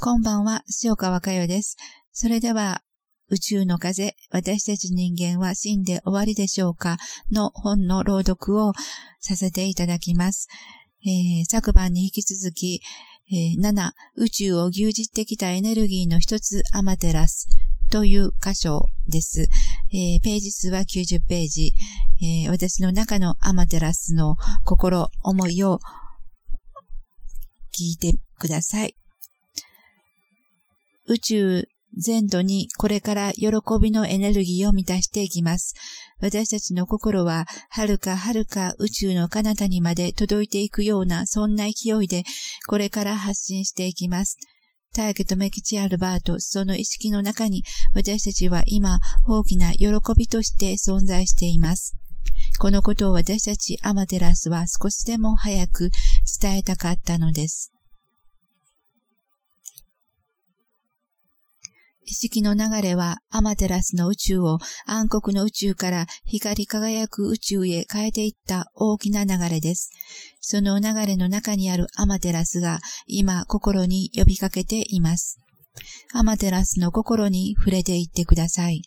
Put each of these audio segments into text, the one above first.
こんばんは、塩川佳代です。それでは、宇宙の風、私たち人間は死んで終わりでしょうかの本の朗読をさせていただきます。えー、昨晩に引き続き、えー、7、宇宙を牛耳ってきたエネルギーの一つ、アマテラスという箇所です。えー、ページ数は90ページ、えー、私の中のアマテラスの心、思いを聞いてください。宇宙全土にこれから喜びのエネルギーを満たしていきます。私たちの心は、はるかはるか宇宙の彼方にまで届いていくような、そんな勢いで、これから発信していきます。大家とメキチアルバート、その意識の中に、私たちは今、大きな喜びとして存在しています。このことを私たちアマテラスは少しでも早く伝えたかったのです。意識の流れはアマテラスの宇宙を暗黒の宇宙から光り輝く宇宙へ変えていった大きな流れです。その流れの中にあるアマテラスが今心に呼びかけています。アマテラスの心に触れていってください。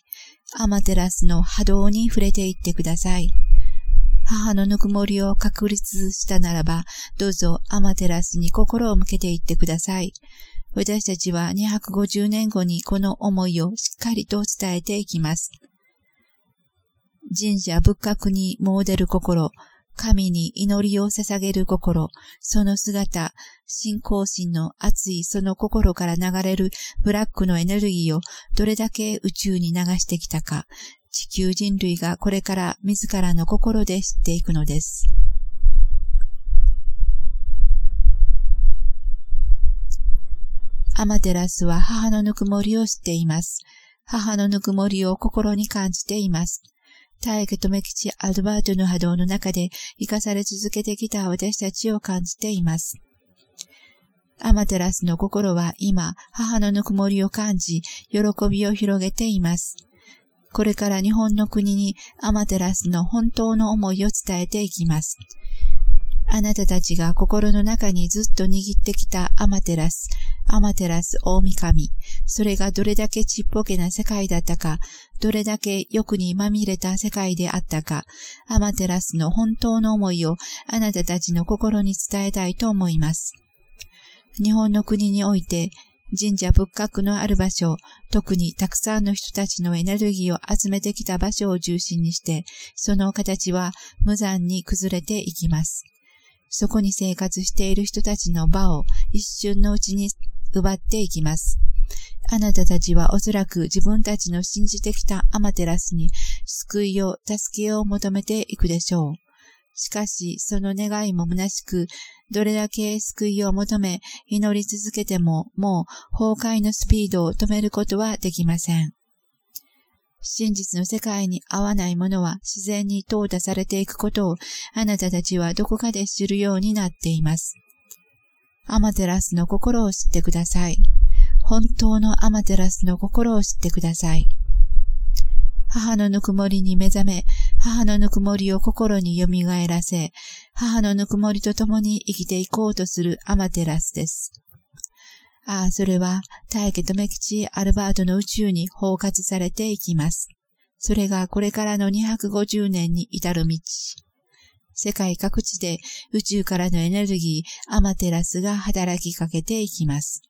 アマテラスの波動に触れていってください。母のぬくもりを確立したならば、どうぞアマテラスに心を向けていってください。私たちは250年後にこの思いをしっかりと伝えていきます。神社仏閣に詣でる心、神に祈りを捧げる心、その姿、信仰心の熱いその心から流れるブラックのエネルギーをどれだけ宇宙に流してきたか、地球人類がこれから自らの心で知っていくのです。アマテラスは母のぬくもりを知っています。母のぬくもりを心に感じています。大家留吉アルバートの波動の中で生かされ続けてきた私たちを感じています。アマテラスの心は今、母のぬくもりを感じ、喜びを広げています。これから日本の国にアマテラスの本当の思いを伝えていきます。あなたたちが心の中にずっと握ってきたアマテラス、アマテラス大神、それがどれだけちっぽけな世界だったか、どれだけ欲にまみれた世界であったか、アマテラスの本当の思いをあなたたちの心に伝えたいと思います。日本の国において、神社仏閣のある場所、特にたくさんの人たちのエネルギーを集めてきた場所を中心にして、その形は無残に崩れていきます。そこに生活している人たちの場を一瞬のうちに奪っていきます。あなたたちはおそらく自分たちの信じてきたアマテラスに救いを、助けを求めていくでしょう。しかし、その願いも虚しく、どれだけ救いを求め、祈り続けても、もう崩壊のスピードを止めることはできません。真実の世界に合わないものは自然に淘汰されていくことをあなたたちはどこかで知るようになっています。アマテラスの心を知ってください。本当のアマテラスの心を知ってください。母のぬくもりに目覚め、母のぬくもりを心に蘇らせ、母のぬくもりと共に生きていこうとするアマテラスです。ああ、それは大家とメキチアルバートの宇宙に包括されていきます。それがこれからの250年に至る道。世界各地で宇宙からのエネルギー、アマテラスが働きかけていきます。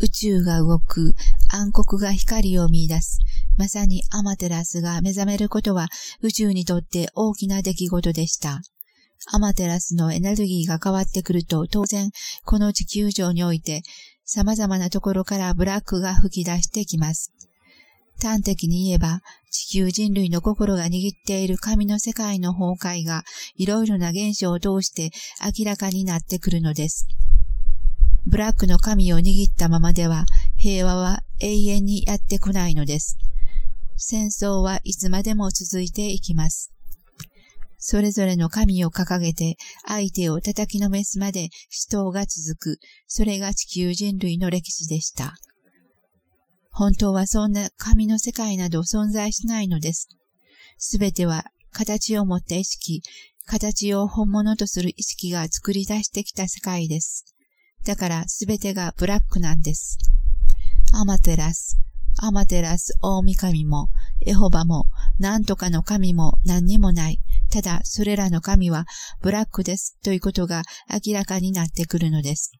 宇宙が動く、暗黒が光を見出す。まさにアマテラスが目覚めることは宇宙にとって大きな出来事でした。アマテラスのエネルギーが変わってくると当然この地球上において様々なところからブラックが吹き出してきます。端的に言えば地球人類の心が握っている神の世界の崩壊がいろいろな現象を通して明らかになってくるのです。ブラックの神を握ったままでは平和は永遠にやってこないのです。戦争はいつまでも続いていきます。それぞれの神を掲げて相手を叩きのめすまで死闘が続く。それが地球人類の歴史でした。本当はそんな神の世界など存在しないのです。すべては形を持った意識、形を本物とする意識が作り出してきた世界です。だからすべてがブラックなんです。アマテラス、アマテラス大神も、エホバも、なんとかの神も何にもない。ただ、それらの神はブラックですということが明らかになってくるのです。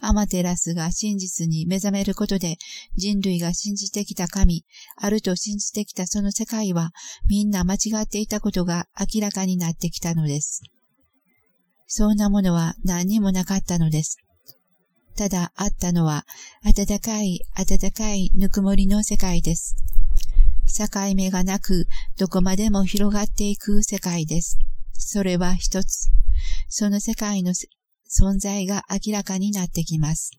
アマテラスが真実に目覚めることで人類が信じてきた神、あると信じてきたその世界はみんな間違っていたことが明らかになってきたのです。そんなものは何にもなかったのです。ただあったのは暖かい暖かいぬくもりの世界です。境目がなくどこまでも広がっていく世界です。それは一つ。その世界の存在が明らかになってきます。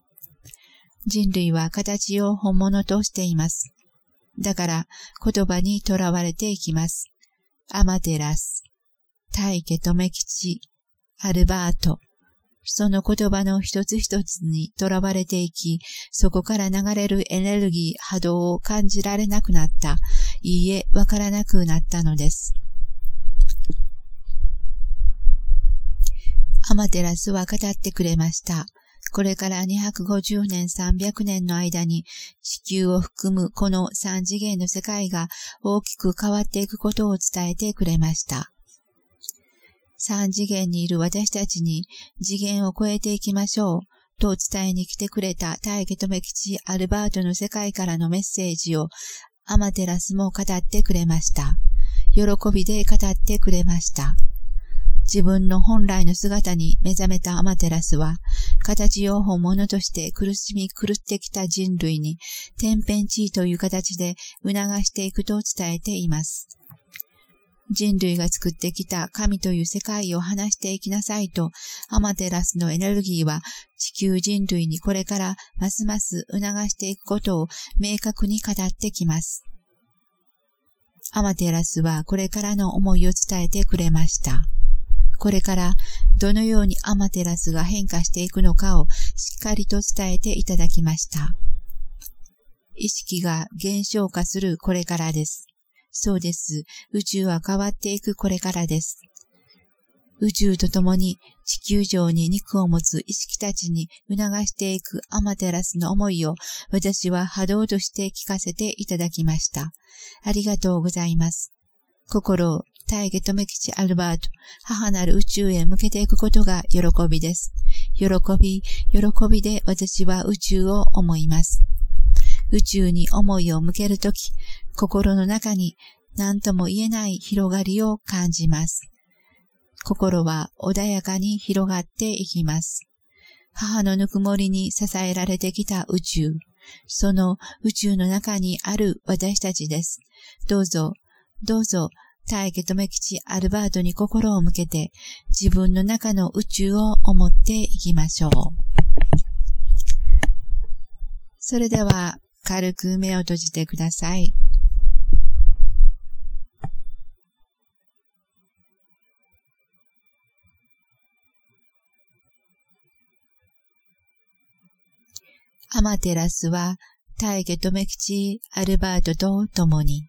人類は形を本物としています。だから言葉にとらわれていきます。アマテラス、大家留吉、アルバート、その言葉の一つ一つにとらわれていき、そこから流れるエネルギー、波動を感じられなくなった。いいえ、わからなくなったのです。アマテラスは語ってくれました。これから250年300年の間に地球を含むこの三次元の世界が大きく変わっていくことを伝えてくれました。三次元にいる私たちに次元を超えていきましょうと伝えに来てくれた大家留吉アルバートの世界からのメッセージをアマテラスも語ってくれました。喜びで語ってくれました。自分の本来の姿に目覚めたアマテラスは、形を本物として苦しみ狂ってきた人類に天変地異という形で促していくと伝えています。人類が作ってきた神という世界を話していきなさいと、アマテラスのエネルギーは地球人類にこれからますます促していくことを明確に語ってきます。アマテラスはこれからの思いを伝えてくれました。これからどのようにアマテラスが変化していくのかをしっかりと伝えていただきました。意識が減少化するこれからです。そうです。宇宙は変わっていくこれからです。宇宙と共に地球上に肉を持つ意識たちに促していくアマテラスの思いを私は波動として聞かせていただきました。ありがとうございます。心を大義留吉アルバート、母なる宇宙へ向けていくことが喜びです。喜び、喜びで私は宇宙を思います。宇宙に思いを向けるとき、心の中に何とも言えない広がりを感じます。心は穏やかに広がっていきます。母のぬくもりに支えられてきた宇宙、その宇宙の中にある私たちです。どうぞ、どうぞ大家留吉アルバートに心を向けて自分の中の宇宙を思っていきましょう。それでは軽く目を閉じてください。アマテラスは大家留吉アルバートと共に